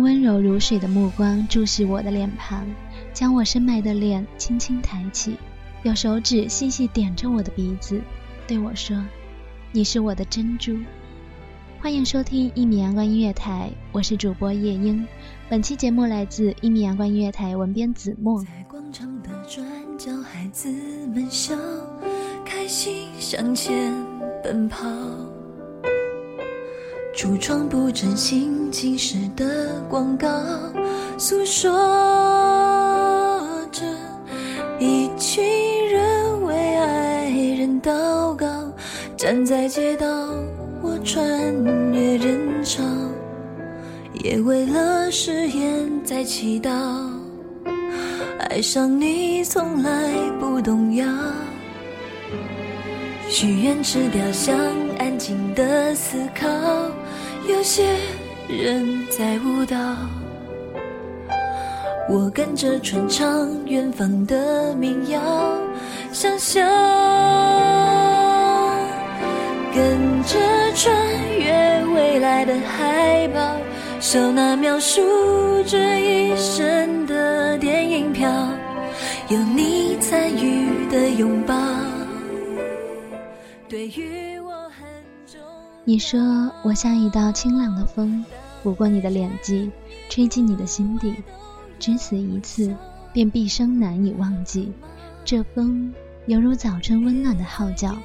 温柔如水的目光注视我的脸庞，将我深埋的脸轻轻抬起，用手指细细点着我的鼻子，对我说：“你是我的珍珠。”欢迎收听一米阳光音乐台，我是主播夜莺。本期节目来自一米阳光音乐台文编子墨。在广场的转角，孩子们笑，开心向前奔跑。橱窗布置新奇时的广告，诉说着一群人为爱人祷告。站在街道，我穿越人潮，也为了誓言在祈祷。爱上你从来不动摇，许愿池雕像，安静的思考。有些人在舞蹈，我跟着传唱远方的民谣，想象跟着穿越未来的海报，手拿描述这一生的电影票，有你参与的拥抱，对于。你说我像一道清朗的风，拂过你的脸际，吹进你的心底，只此一次，便毕生难以忘记。这风犹如早春温暖的号角，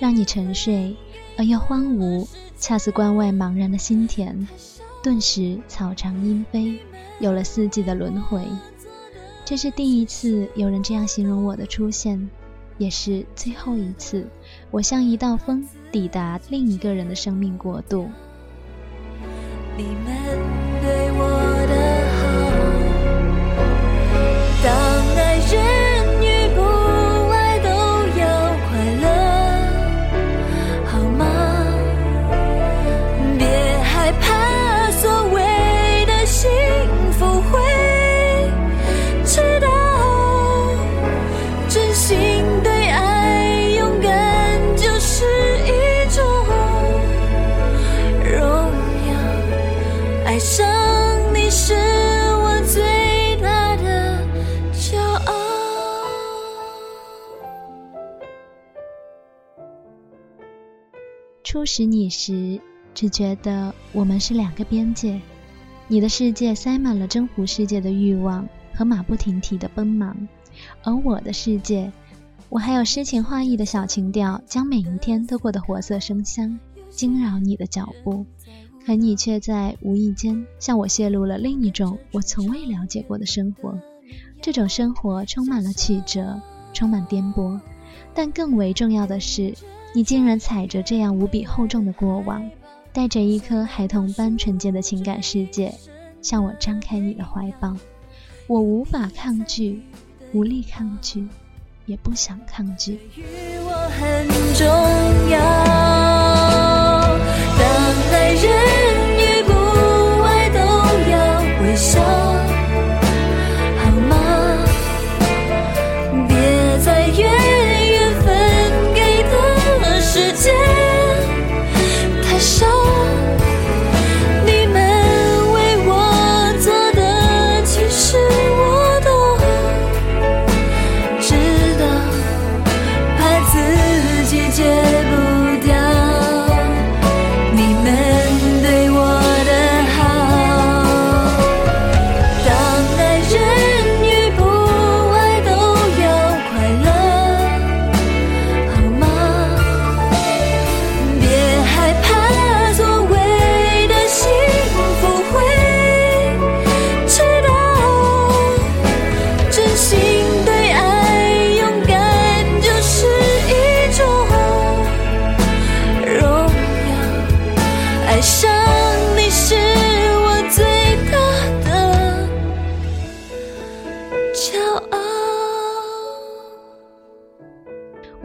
让你沉睡而又荒芜，恰似关外茫然的心田。顿时草长莺飞，有了四季的轮回。这是第一次有人这样形容我的出现，也是最后一次。我像一道风，抵达另一个人的生命国度。你们对我初识你时，只觉得我们是两个边界。你的世界塞满了征服世界的欲望和马不停蹄的奔忙，而我的世界，我还有诗情画意的小情调，将每一天都过得活色生香，惊扰你的脚步。可你却在无意间向我泄露了另一种我从未了解过的生活。这种生活充满了曲折，充满颠簸，但更为重要的是，你竟然踩着这样无比厚重的过往，带着一颗孩童般纯洁的情感世界，向我张开你的怀抱。我无法抗拒，无力抗拒，也不想抗拒。于我很重要。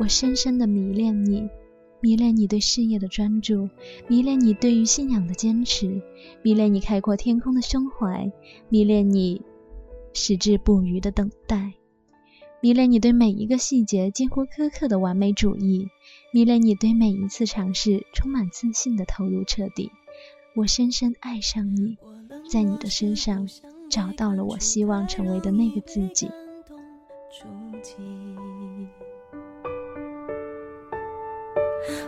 我深深的迷恋你，迷恋你对事业的专注，迷恋你对于信仰的坚持，迷恋你开阔天空的胸怀，迷恋你矢志不渝的等待，迷恋你对每一个细节近乎苛刻的完美主义，迷恋你对每一次尝试充满自信的投入彻底。我深深爱上你，在你的身上找到了我希望成为的那个自己。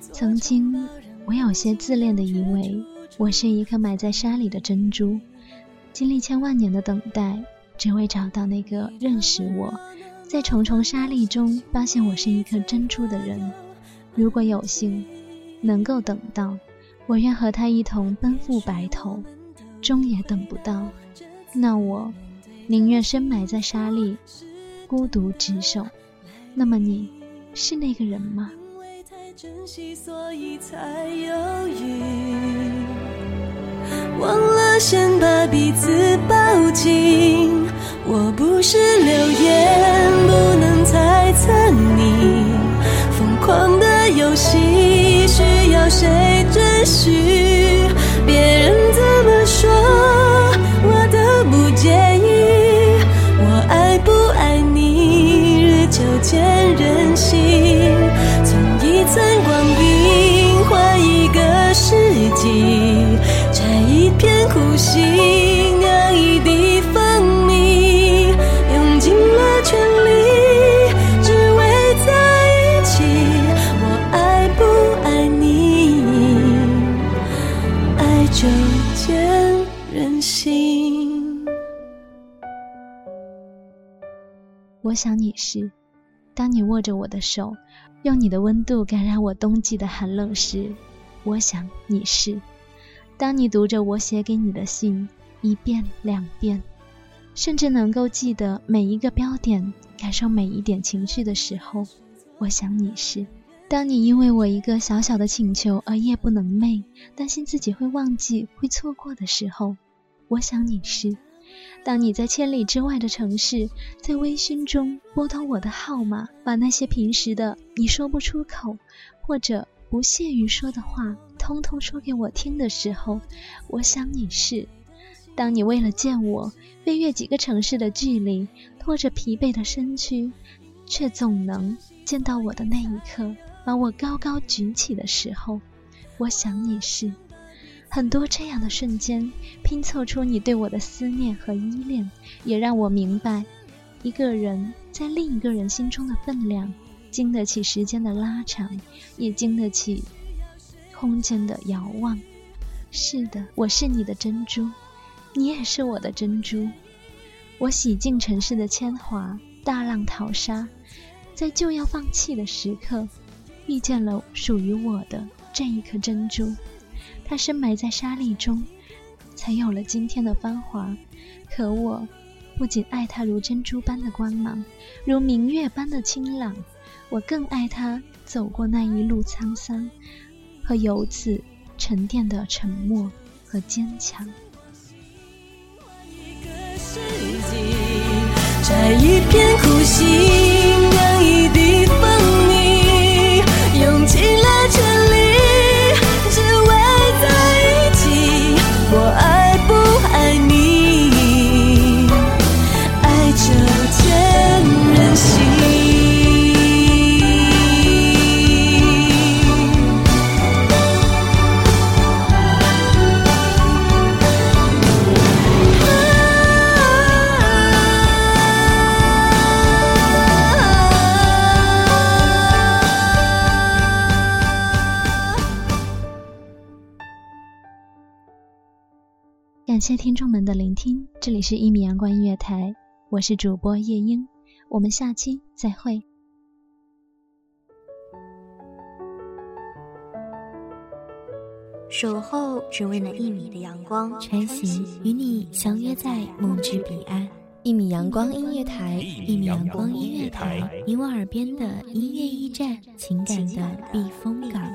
曾经，我有些自恋的以为我是一颗埋在沙里的珍珠，经历千万年的等待，只为找到那个认识我，在重重沙砾中发现我是一颗珍珠的人。如果有幸能够等到，我愿和他一同奔赴白头；终也等不到，那我宁愿深埋在沙砾，孤独执手。那么你是那个人吗？珍惜，所以才犹豫。忘了先把彼此抱紧。我不是流言，不能猜测你疯狂的游戏需要谁我想你是，当你握着我的手，用你的温度感染我冬季的寒冷时，我想你是；当你读着我写给你的信，一遍两遍，甚至能够记得每一个标点，感受每一点情绪的时候，我想你是；当你因为我一个小小的请求而夜不能寐，担心自己会忘记、会错过的时候，我想你是。当你在千里之外的城市，在微醺中拨通我的号码，把那些平时的你说不出口，或者不屑于说的话，通通说给我听的时候，我想你是。当你为了见我，飞越几个城市的距离，拖着疲惫的身躯，却总能见到我的那一刻，把我高高举起的时候，我想你是。很多这样的瞬间，拼凑出你对我的思念和依恋，也让我明白，一个人在另一个人心中的分量，经得起时间的拉长，也经得起空间的遥望。是的，我是你的珍珠，你也是我的珍珠。我洗尽尘世的铅华，大浪淘沙，在就要放弃的时刻，遇见了属于我的这一颗珍珠。它深埋在沙砾中，才有了今天的芳华。可我不仅爱它如珍珠般的光芒，如明月般的清朗，我更爱它走过那一路沧桑，和由此沉淀的沉默和坚强。摘一片苦心，感谢听众们的聆听，这里是一米阳光音乐台，我是主播夜莺，我们下期再会。守候只为那一米的阳光，穿行与你相约在梦之彼岸。一米阳光音乐台，一米阳光音乐台，你我耳边的音乐驿站，情感的避风港。